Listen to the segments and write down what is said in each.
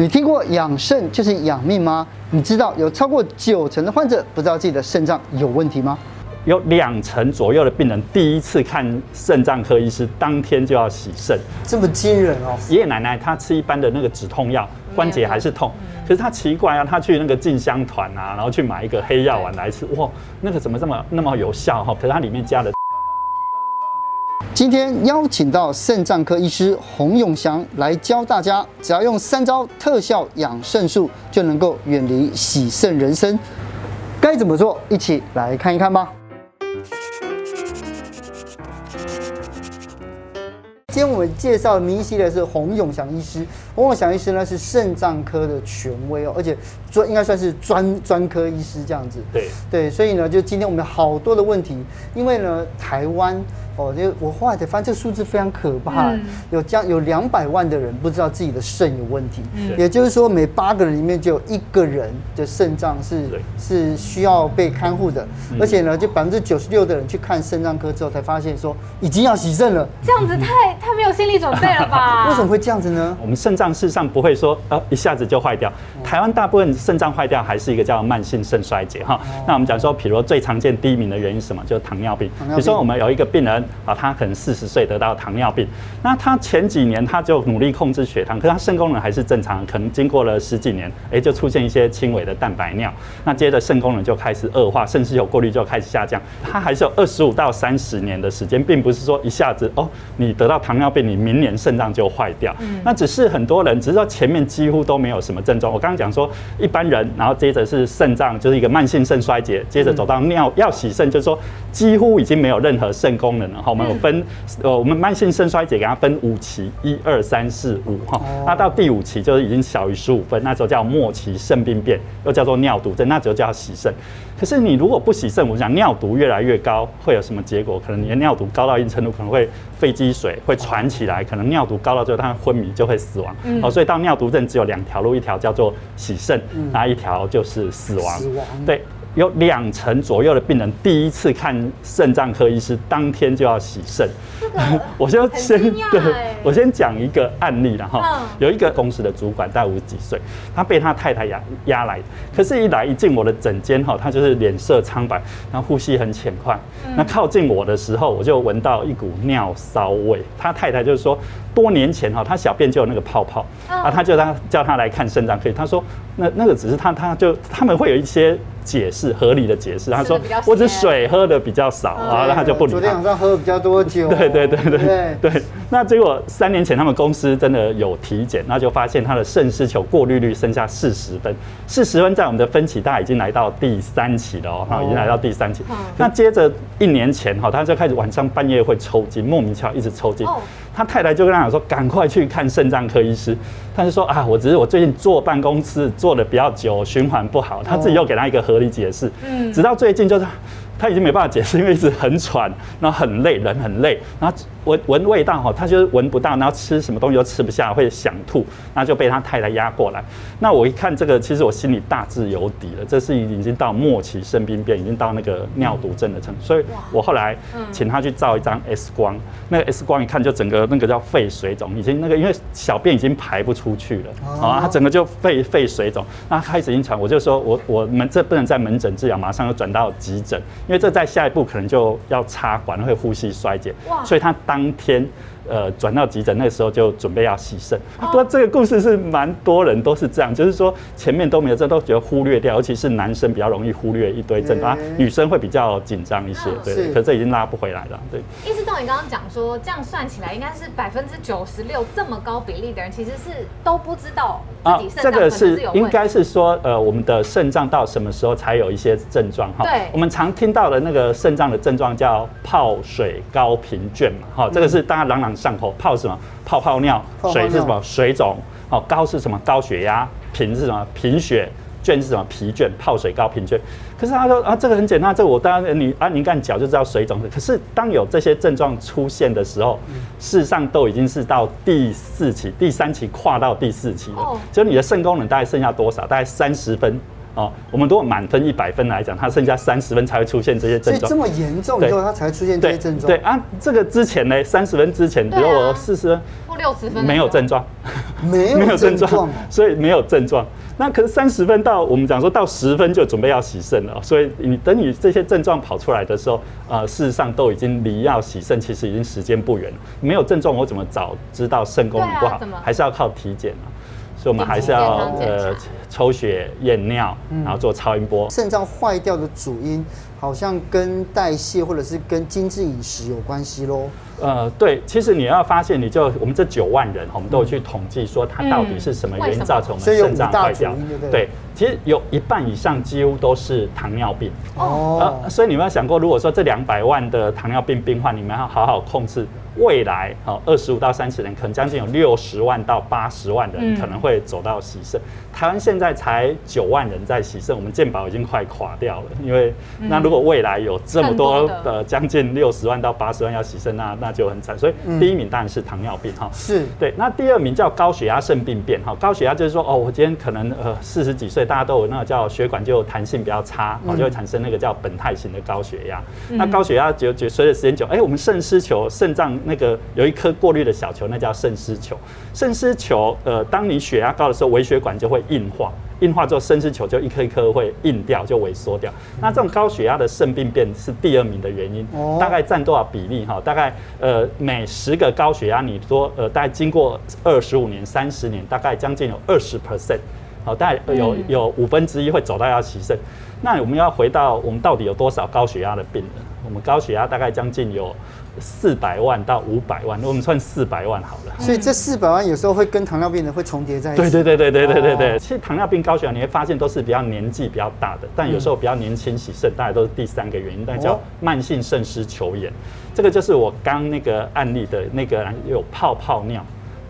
你听过养肾就是养命吗？你知道有超过九成的患者不知道自己的肾脏有问题吗？有两成左右的病人第一次看肾脏科医师，当天就要洗肾，这么惊人哦！爷爷奶奶他吃一般的那个止痛药，关节还是痛，可是他奇怪啊，他去那个进香团啊，然后去买一个黑药丸来吃，哇，那个怎么这么那么有效哈？可是它里面加了。今天邀请到肾脏科医师洪永祥来教大家，只要用三招特效养肾术，就能够远离洗肾人生。该怎么做？一起来看一看吧。今天我们介绍明晰的是洪永祥医师。洪永祥医师呢是肾脏科的权威哦，而且专应该算是专专科医师这样子。对对，所以呢，就今天我们有好多的问题，因为呢，台湾。哦，就我后来才发现这个数字非常可怕，嗯、有将有两百万的人不知道自己的肾有问题，嗯、也就是说每八个人里面就有一个人的肾脏是是需要被看护的，嗯、而且呢，就百分之九十六的人去看肾脏科之后才发现说已经要洗肾了，这样子太太没有心理准备了吧？为什么会这样子呢？我们肾脏事实上不会说呃一下子就坏掉，台湾大部分肾脏坏掉还是一个叫慢性肾衰竭哈。哦、那我们讲说，比如说最常见第一名的原因是什么？就是糖尿病。糖尿病比如说我们有一个病人。啊，他可能四十岁得到糖尿病，那他前几年他就努力控制血糖，可是他肾功能还是正常，可能经过了十几年，哎，就出现一些轻微的蛋白尿，那接着肾功能就开始恶化，肾丝球过滤就开始下降，他还是有二十五到三十年的时间，并不是说一下子哦，你得到糖尿病，你明年肾脏就坏掉，那只是很多人，只是说前面几乎都没有什么症状。我刚刚讲说一般人，然后接着是肾脏就是一个慢性肾衰竭，接着走到尿要洗肾，就是说几乎已经没有任何肾功能了，好，我们有。分呃，我们慢性肾衰竭给它分五期，一二三四五哈，那到第五期就是已经小于十五分，那时候叫末期肾病变，又叫做尿毒症，那时候就要洗肾。可是你如果不洗肾，我讲尿毒越来越高，会有什么结果？可能你的尿毒高到一定程度，可能会肺积水，会喘起来，可能尿毒高到最后它昏迷就会死亡。嗯、哦，所以到尿毒症只有两条路，一条叫做洗肾，那、嗯、一条就是死亡。死亡对。有两成左右的病人第一次看肾脏科医师，当天就要洗肾。我就先对，我先讲一个案例了哈。有一个公司的主管，大概五十几岁，他被他太太压压来，可是，一来一进我的诊间哈，他就是脸色苍白，然后呼吸很浅快。那靠近我的时候，我就闻到一股尿骚味。他太太就是说，多年前哈，他小便就有那个泡泡，啊，他就他叫他来看肾脏科，他说那那个只是他他就他们会有一些。解释合理的解释，他说我只水喝的比较少啊，那他就不理他。昨天晚上喝的比较多酒。对对对对对对。那结果三年前他们公司真的有体检，那就发现他的肾丝球过滤率剩下四十分，四十分在我们的分期大概已经来到第三期了哦，哈，已经来到第三期。那接着一年前哈，他就开始晚上半夜会抽筋，莫名其妙一直抽筋。他太太就跟他讲说，赶快去看肾脏科医师。他就说啊，我只是我最近坐办公室坐的比较久，循环不好。他自己又给他一个合理解释。嗯，直到最近就是。他已经没办法解释，因为一直很喘，然后很累，人很累，然后闻闻味道哈，他就是闻不到，然后吃什么东西都吃不下，会想吐，那就被他太太压过来。那我一看这个，其实我心里大致有底了，这是已经到末期肾病变，已经到那个尿毒症的程度。所以我后来请他去照一张 X 光，那个 X 光一看就整个那个叫肺水肿，已经那个因为小便已经排不出去了啊，他整个就肺肺水肿，那开始晕船，我就说我我们这不能在门诊治疗，马上要转到急诊。因为这在下一步可能就要插管，会呼吸衰竭，所以他当天。呃，转到急诊那个时候就准备要洗肾。不过这个故事是蛮多人都是这样，就是说前面都没有这都觉得忽略掉，尤其是男生比较容易忽略一堆症状，女生会比较紧张一些。对，可这已经拉不回来了。对。医师，照你刚刚讲说，这样算起来应该是百分之九十六这么高比例的人，其实是都不知道自己肾脏可能是有问。这个是应该是说，呃，我们的肾脏到什么时候才有一些症状？哈，对。我们常听到的那个肾脏的症状叫泡水高贫倦嘛，哈，这个是大家朗朗上口。泡什么？泡泡尿。水是什么？水肿。哦，高是什么？高血压。贫是什么？贫血。倦是什么？疲倦。泡水高贫倦。可是他说啊，这个很简单，这个我当然你啊你看脚就知道水肿。可是当有这些症状出现的时候，事实上都已经是到第四期、第三期跨到第四期了。就你的肾功能大概剩下多少？大概三十分。哦，我们如果满分一百分来讲，它剩下三十分才会出现这些症状。所以这么严重之后，它才会出现这些症状。对啊，这个之前呢，三十分之前，比如我四十分或六十分，没有症状，没有症状，所以没有症状。那可是三十分到我们讲说到十分就准备要洗肾了，所以你等你这些症状跑出来的时候，呃，事实上都已经离要洗肾其实已经时间不远了。没有症状，我怎么早知道肾功能不好？还是要靠体检啊。所以我们还是要呃抽血验尿，然后做超音波。肾脏坏掉的主因好像跟代谢或者是跟精致饮食有关系喽。呃，对，其实你要发现，你就我们这九万人，我们都有去统计说，它到底是什么原因造成我们肾脏坏掉？对，其实有一半以上几乎都是糖尿病。哦。呃，所以你们有想过，如果说这两百万的糖尿病病患，你们要好好控制。未来哦，二十五到三十年，可能将近有六十万到八十万人可能会走到洗肾。嗯、台湾现在才九万人在洗肾，我们健保已经快垮掉了。因为那如果未来有这么多呃将近六十万到八十万要洗肾，那那就很惨。所以第一名当然是糖尿病哈，是对。那第二名叫高血压肾病变哈，高血压就是说哦，我今天可能呃四十几岁，大家都有那个叫血管就弹性比较差，哦就会产生那个叫本态型的高血压。那高血压就就随着时间久，哎，我们肾丝球肾脏。那个有一颗过滤的小球，那叫肾丝球。肾丝球，呃，当你血压高的时候，微血管就会硬化，硬化之后，肾丝球就一颗一颗会硬掉，就萎缩掉。那这种高血压的肾病变是第二名的原因，大概占多少比例？哈，大概呃，每十个高血压，你说呃，大概经过二十五年、三十年，大概将近有二十 percent，好，大概有有五分之一会走到要洗肾。那我们要回到我们到底有多少高血压的病人？我们高血压大概将近有。四百万到五百万，我们算四百万好了。所以这四百万有时候会跟糖尿病的会重叠在一起。对对对对对对对对。其实糖尿病、高血压你会发现都是比较年纪比较大的，但有时候比较年轻洗肾，大概都是第三个原因，但叫慢性肾失球炎。这个就是我刚那个案例的那个有泡泡尿。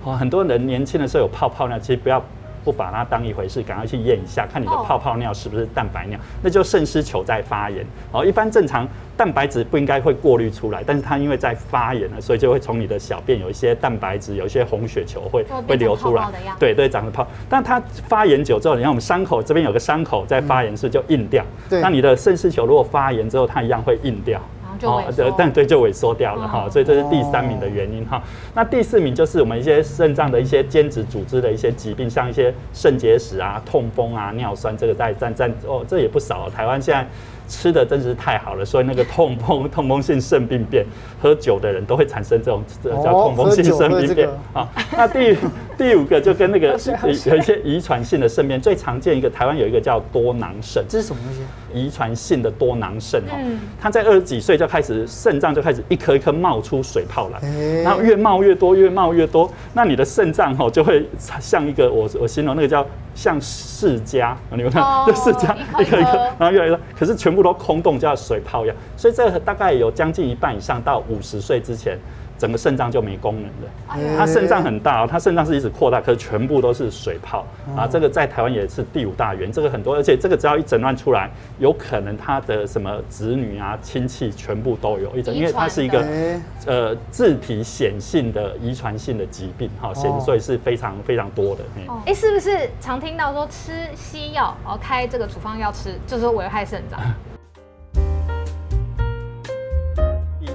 哦，很多人年轻的时候有泡泡尿，其实不要。不把它当一回事，赶快去验一下，看你的泡泡尿是不是蛋白尿，那就肾丝球在发炎。哦，一般正常蛋白质不应该会过滤出来，但是它因为在发炎了，所以就会从你的小便有一些蛋白质，有一些红血球会会流出来。对对，长得泡。但它发炎久之后，你看我们伤口这边有个伤口在发炎，是就硬掉。对。那你的肾丝球如果发炎之后，它一样会硬掉。哦，对，但对就萎缩掉了哈，所以这是第三名的原因哈。那第四名就是我们一些肾脏的一些间质组织的一些疾病，像一些肾结石啊、痛风啊、尿酸，这个在占占哦，这也不少。台湾现在。吃的真是太好了，所以那个痛风、痛风性肾病变，喝酒的人都会产生这种叫痛风性肾病变啊。那第第五个就跟那个有一些遗传性的肾病，最常见一个台湾有一个叫多囊肾，这是什么东西？遗传性的多囊肾哦，他在二十几岁就开始肾脏就开始一颗一颗冒出水泡来，然后越冒越多，越冒越多，那你的肾脏哦就会像一个我我形容那个叫。像释迦，你们看，就释迦一颗一颗，然后越来越多，可是全部都空洞，就像水泡一样。所以这个大概有将近一半以上到五十岁之前。整个肾脏就没功能了。它肾脏很大哦，它肾脏是一直扩大，可是全部都是水泡啊。这个在台湾也是第五大源，这个很多，而且这个只要一诊断出来，有可能他的什么子女啊、亲戚全部都有一种，因为它是一个呃自体显性的遗传性的疾病哈，显所以是非常非常多的。哎，是不是常听到说吃西药，然后开这个处方药吃，就是危害肾脏？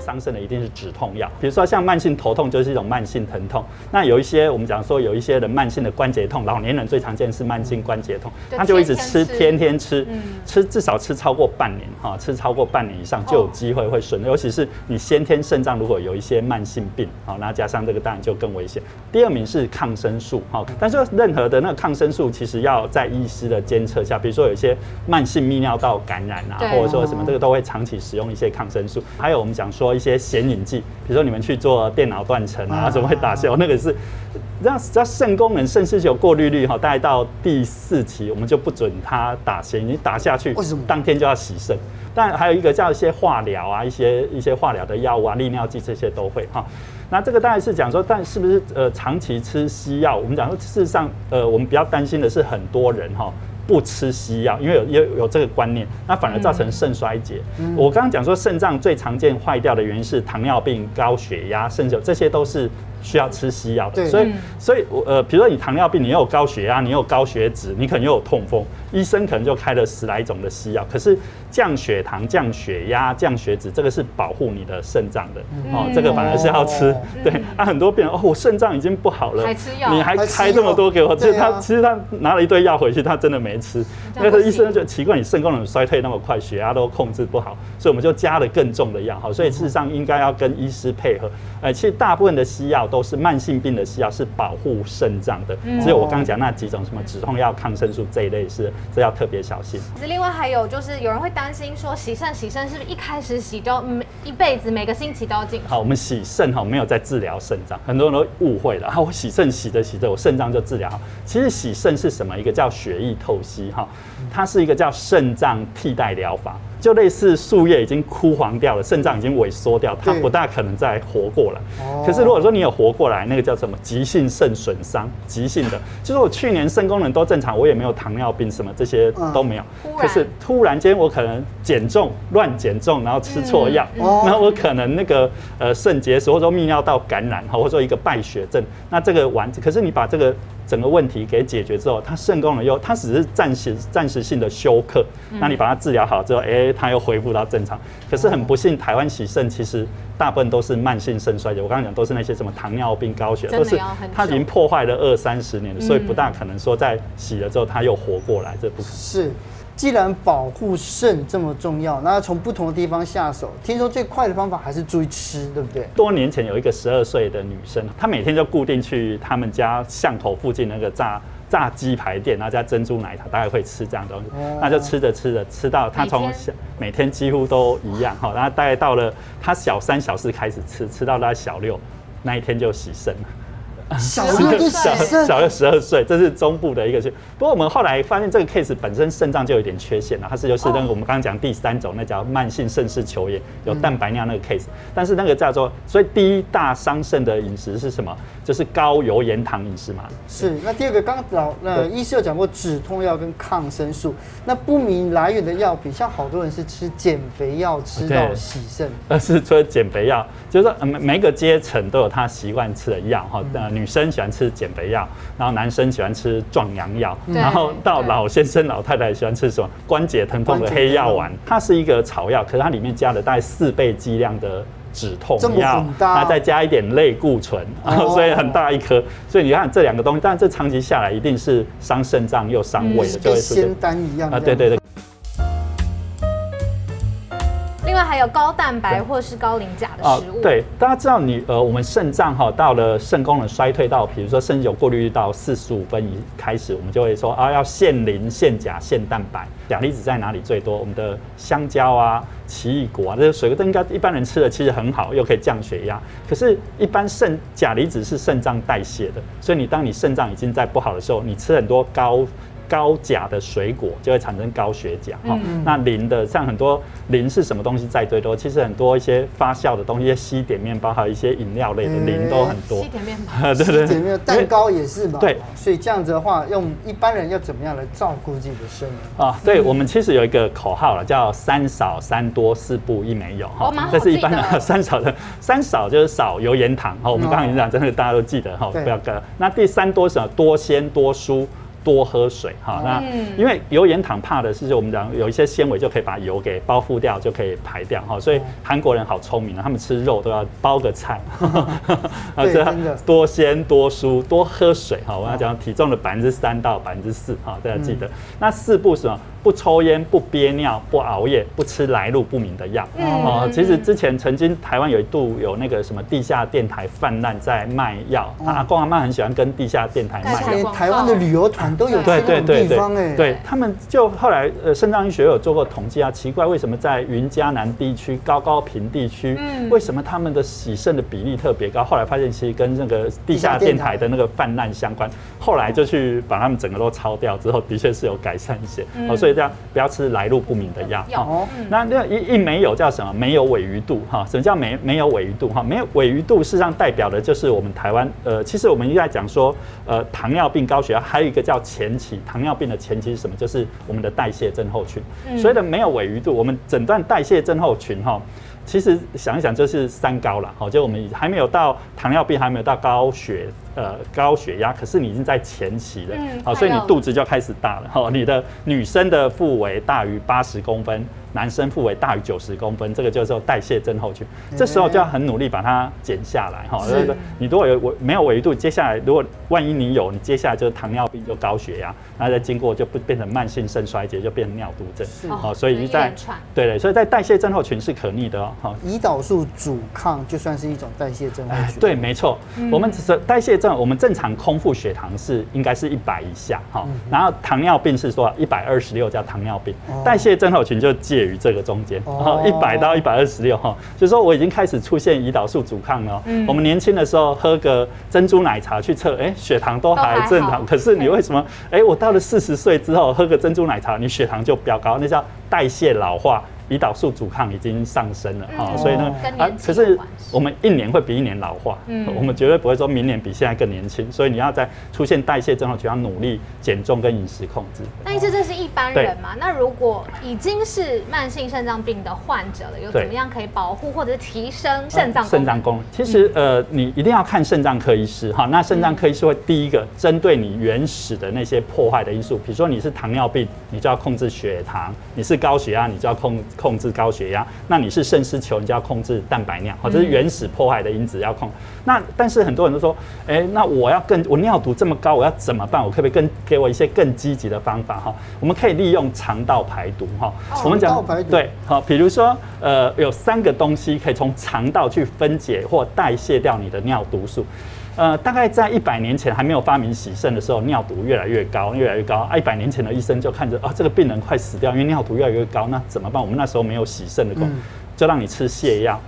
伤肾的一定是止痛药，比如说像慢性头痛就是一种慢性疼痛。那有一些我们讲说有一些人慢性的关节痛，老年人最常见是慢性关节痛，他就一直吃，天天吃，吃至少吃超过半年哈，吃超过半年以上就有机会会损。尤其是你先天肾脏如果有一些慢性病，好，那加上这个当然就更危险。第二名是抗生素，好，但是任何的那个抗生素其实要在医师的监测下，比如说有一些慢性泌尿道感染啊，或者说什么这个都会长期使用一些抗生素。还有我们讲说。一些显影剂，比如说你们去做电脑断层啊，怎么会打消？那个是让让肾功能肾丝球过滤率哈，大概到第四期，我们就不准它打显影，你打下去，为什么当天就要洗肾？但还有一个叫一些化疗啊，一些一些化疗的药物啊，利尿剂这些都会哈。那这个当然是讲说，但是不是呃长期吃西药？我们讲说，事实上呃，我们比较担心的是很多人哈。不吃西药，因为有有有这个观念，那反而造成肾衰竭。嗯、我刚刚讲说，肾脏最常见坏掉的原因是糖尿病、高血压、肾球，这些都是需要吃西药的。所以，所以我呃，比如说你糖尿病，你又有高血压，你又有高血脂，你可能又有痛风，医生可能就开了十来种的西药。可是降血糖、降血压、降血脂，这个是保护你的肾脏的哦，这个反而是要吃。对，啊，很多病人哦，我肾脏已经不好了，还吃药，你还开这么多给我？其实他其实他拿了一堆药回去，他真的没吃。那个医生就奇怪，你肾功能衰退那么快，血压都控制不好，所以我们就加了更重的药。好，所以事实上应该要跟医师配合。呃，其实大部分的西药都是慢性病的西药，是保护肾脏的。只有我刚刚讲那几种什么止痛药、抗生素这一类是，这要特别小心。另外还有就是有人会担心说洗肾，洗肾是不是一开始洗就每一辈子每个星期都要进？好，我们洗肾哈没有在治疗肾脏，很多人都误会了。好，我洗肾洗着洗着，我肾脏就治疗好。其实洗肾是什么？一个叫血液透析哈，它是一个叫肾脏替代疗法。就类似树叶已经枯黄掉了，肾脏已经萎缩掉，它不大可能再活过来。可是如果说你有活过来，那个叫什么急性肾损伤？急性的，就是我去年肾功能都正常，我也没有糖尿病什么这些都没有。可是突然间我可能减重乱减重，然后吃错药，然后我可能那个呃肾结石或者说泌尿道感染，或者说一个败血症，那这个完，可是你把这个。整个问题给解决之后，它肾功能又它只是暂时暂时性的休克，那你把它治疗好之后，哎，它又恢复到正常。可是很不幸，台湾洗肾其实大部分都是慢性肾衰竭。我刚刚讲都是那些什么糖尿病、高血，都是它已经破坏了二三十年了，所以不大可能说在洗了之后它又活过来，这不可能。是。既然保护肾这么重要，那要从不同的地方下手。听说最快的方法还是注意吃，对不对？多年前有一个十二岁的女生，她每天就固定去他们家巷口附近那个炸炸鸡排店，然后加珍珠奶茶，大概会吃这样的东西。那就吃着吃着，吃到他从小每天几乎都一样哈，然后大概到了他小三小四开始吃，吃到他小六那一天就洗肾了。小六就小小六十二岁，这是中部的一个。不过我们后来发现这个 case 本身肾脏就有点缺陷了，它是就是那个我们刚刚讲第三种，那叫慢性肾氏球炎，有蛋白尿那个 case。但是那个叫做，所以第一大伤肾的饮食是什么？就是高油盐糖饮食嘛。是。那第二个，刚刚老呃医师有讲过止痛药跟抗生素，那不明来源的药品，像好多人是吃减肥药吃到洗肾。而，是除了减肥药，就是说每每个阶层都有他习惯吃的药哈。女生喜欢吃减肥药，然后男生喜欢吃壮阳药，然后到老先生老太太喜欢吃什么关节疼痛的黑药丸。它是一个草药，可是它里面加了大概四倍剂量的止痛药，那再加一点类固醇，所以很大一颗。所以你看这两个东西，但这长期下来一定是伤肾脏又伤胃的，就会出现仙丹一样啊，对对对。外还有高蛋白或是高磷钾的食物。对，大家知道你呃，我们肾脏哈到了肾功能衰退到，比如说肾有过滤率到四十五分以开始，我们就会说啊，要限磷、限钾、限蛋白。钾离子在哪里最多？我们的香蕉啊、奇异果啊，这些水果都应该一般人吃的其实很好，又可以降血压。可是，一般肾钾离子是肾脏代谢的，所以你当你肾脏已经在不好的时候，你吃很多高。高钾的水果就会产生高血钾哈。那磷的像很多磷是什么东西在最多？其实很多一些发酵的东西，一些西点面包还有一些饮料类的磷都很多。西点面 包，对对对，蛋糕也是嘛。对，所以这样子的话，用一般人要怎么样来照顾自己的生命？啊，对，我们其实有一个口号了，叫三少三多四不一没有哈。这是一般的 三少的，三少就是少油盐糖哈。我们刚刚已经讲，真的大家都记得哈，不要割。那第三多是什么？多鲜多蔬。多喝水哈，那因为油盐糖怕的是，我们讲有一些纤维就可以把油给包覆掉，就可以排掉哈。所以韩国人好聪明啊，他们吃肉都要包个菜，啊，这样多鲜多蔬多喝水哈。我要讲体重的百分之三到百分之四哈，大家记得。那四步是什么？不抽烟，不憋尿，不熬夜，不吃来路不明的药。哦，其实之前曾经台湾有一度有那个什么地下电台泛滥在卖药，阿公阿妈很喜欢跟地下电台卖药。台湾的旅游团都有这种地方哎。对，他们就后来呃，肾脏医学有做过统计啊，奇怪为什么在云嘉南地区、高高平地区，嗯为什么他们的洗肾的比例特别高？后来发现其实跟那个地下电台的那个泛滥相关。后来就去把他们整个都抄掉之后，的确是有改善一些。哦，所以。这样不要吃来路不明的药。哈。那那一一没有叫什么？没有尾鱼度哈。什么叫没没有尾鱼度哈？没有尾鱼度，事实上代表的就是我们台湾呃，其实我们一直在讲说呃，糖尿病、高血压，还有一个叫前期糖尿病的前期是什么？就是我们的代谢症候群。所以呢没有尾鱼度，我们诊断代谢症候群哈。其实想一想，就是三高了，好，就我们还没有到糖尿病，还没有到高血呃高血压，可是你已经在前期了，好，所以你肚子就开始大了，好，你的女生的腹围大于八十公分。男生腹围大于九十公分，这个就是代谢症候群，这时候就要很努力把它减下来哈。是你如果有维没有维度，接下来如果万一你有，你接下来就是糖尿病，就高血压，那再经过就不变成慢性肾衰竭，就变成尿毒症。好，所以在对对，所以在代谢症候群是可逆的哦。好，胰岛素阻抗就算是一种代谢症候群。对，没错。我们只是代谢症，我们正常空腹血糖是应该是一百以下哈，然后糖尿病是说一百二十六叫糖尿病，代谢症候群就介于这个中间，哦，一百到一百二十六哈，就是说我已经开始出现胰岛素阻抗了。嗯，我们年轻的时候喝个珍珠奶茶去测，哎，血糖都还正常。可是你为什么？哎，我到了四十岁之后喝个珍珠奶茶，你血糖就飙高，那叫代谢老化。胰岛素阻抗已经上升了哈，所以呢，啊，可是我们一年会比一年老化，嗯，我们绝对不会说明年比现在更年轻，所以你要在出现代谢症候群，要努力减重跟饮食控制。那意思这是一般人嘛？那如果已经是慢性肾脏病的患者了，有怎么样可以保护或者是提升肾脏肾脏功能？其实呃，你一定要看肾脏科医师哈。那肾脏科医师会第一个针对你原始的那些破坏的因素，比如说你是糖尿病，你就要控制血糖；你是高血压，你就要控。控制高血压，那你是肾丝球，你就要控制蛋白尿，好，这是原始破坏的因子要控。那但是很多人都说，哎、欸，那我要更我尿毒这么高，我要怎么办？我可不可以更给我一些更积极的方法哈？我们可以利用肠道排毒哈。我们讲对，好，比如说呃，有三个东西可以从肠道去分解或代谢掉你的尿毒素。呃，大概在一百年前还没有发明洗肾的时候，尿毒越来越高，越来越高。啊，一百年前的医生就看着啊，这个病人快死掉，因为尿毒越来越高，那怎么办？我们那时候没有洗肾的功，嗯、就让你吃泻药，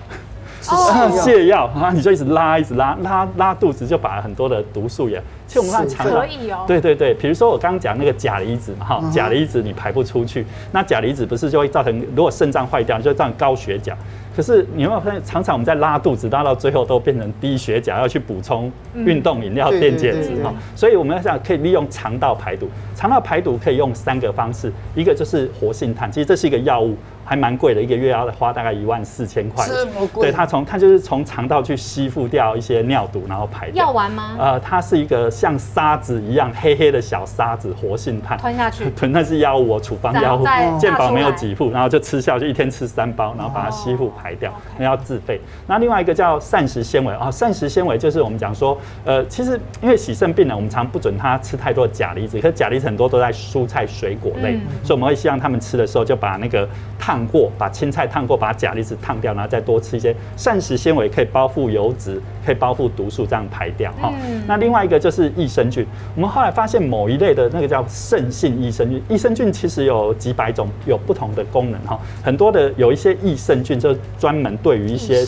吃 泻药啊，你就一直拉，一直拉，拉拉肚子，就把很多的毒素也。其实我们看肠道，对对对，比如说我刚刚讲那个钾离子嘛，哈，钾离子你排不出去，那钾离子不是就会造成，如果肾脏坏掉，就会造成高血钾。可是你有没有发现，常常我们在拉肚子，拉到最后都变成低血钾，要去补充运动饮料、电解质哈。所以我们要想可以利用肠道排毒，肠道排毒可以用三个方式，一个就是活性炭，其实这是一个药物，还蛮贵的，一个月要花大概一万四千块。这么贵？对，它从它就是从肠道去吸附掉一些尿毒，然后排掉。药丸吗？呃，它是一个像沙子一样黑黑的小沙子，活性炭。吞下去？吞，那是药物，处方药物，健保没有给付，然后就吃下去，一天吃三包，然后把它吸附排。掉，那要自费。那另外一个叫膳食纤维啊，膳食纤维就是我们讲说，呃，其实因为洗肾病人，我们常不准他吃太多的钾离子，可是钾离子很多都在蔬菜水果类，所以我们会希望他们吃的时候就把那个烫过，把青菜烫过，把钾离子烫掉，然后再多吃一些膳食纤维，可以包覆油脂，可以包覆毒素，这样排掉哈。那另外一个就是益生菌，我们后来发现某一类的那个叫肾性益生菌，益生菌其实有几百种，有不同的功能哈，很多的有一些益生菌就。专门对于一些，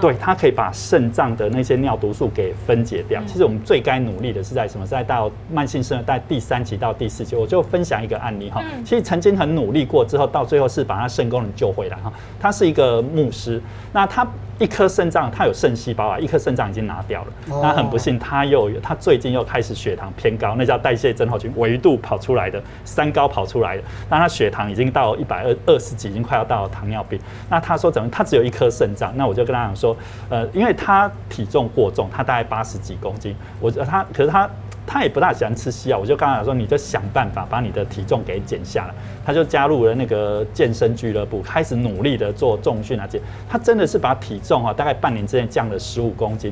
对它可以把肾脏的那些尿毒素给分解掉。其实我们最该努力的是在什么？在到慢性肾在第三期到第四期，我就分享一个案例哈。其实曾经很努力过之后，到最后是把他肾功能救回来哈。他是一个牧师，那他。一颗肾脏，他有肾细胞啊，一颗肾脏已经拿掉了。那很不幸，他又有，他最近又开始血糖偏高，那叫代谢症候群，维度跑出来的，三高跑出来的。那他血糖已经到一百二二十几，已经快要到糖尿病。那他说怎么？他只有一颗肾脏。那我就跟他讲说，呃，因为他体重过重，他大概八十几公斤。我他可是他。他也不大喜欢吃西药，我就跟他说，你就想办法把你的体重给减下来。他就加入了那个健身俱乐部，开始努力的做重训啊，减。他真的是把体重啊，大概半年之内降了十五公斤。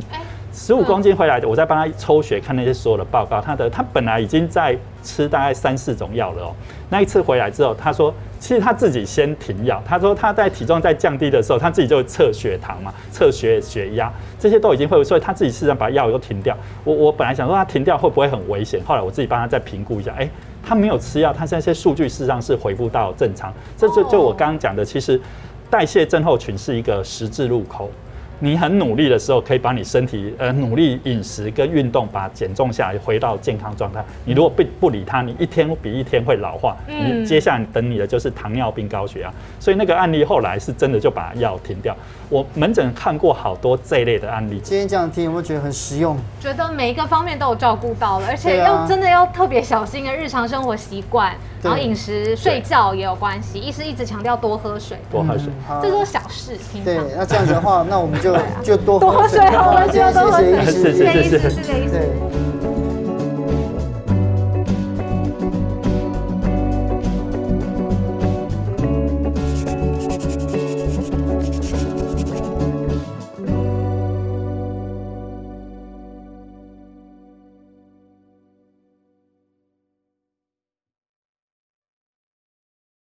十五公斤回来，我再帮他抽血看那些所有的报告。他的他本来已经在吃大概三四种药了哦。那一次回来之后，他说其实他自己先停药。他说他在体重在降低的时候，他自己就测血糖嘛，测血血压，这些都已经会，所以他自己事实上把药都停掉。我我本来想说他停掉会不会很危险，后来我自己帮他再评估一下，哎，他没有吃药，他这些数据事实上是恢复到正常。这就就我刚刚讲的，其实代谢症候群是一个十字路口。你很努力的时候，可以把你身体呃努力饮食跟运动，把减重下来，回到健康状态。你如果不不理它，你一天比一天会老化。你接下来等你的就是糖尿病、高血压。所以那个案例后来是真的就把药停掉。我门诊看过好多这一类的案例。今天这样听有没有觉得很实用？觉得每一个方面都有照顾到了，而且要真的要特别小心的日常生活习惯，然后饮食、睡觉也有关系。医师一直强调多喝水，多喝水，这都是小事。对，那这样子的话，那我们就就多多喝水好了，就要多喝水。是是是是是。对。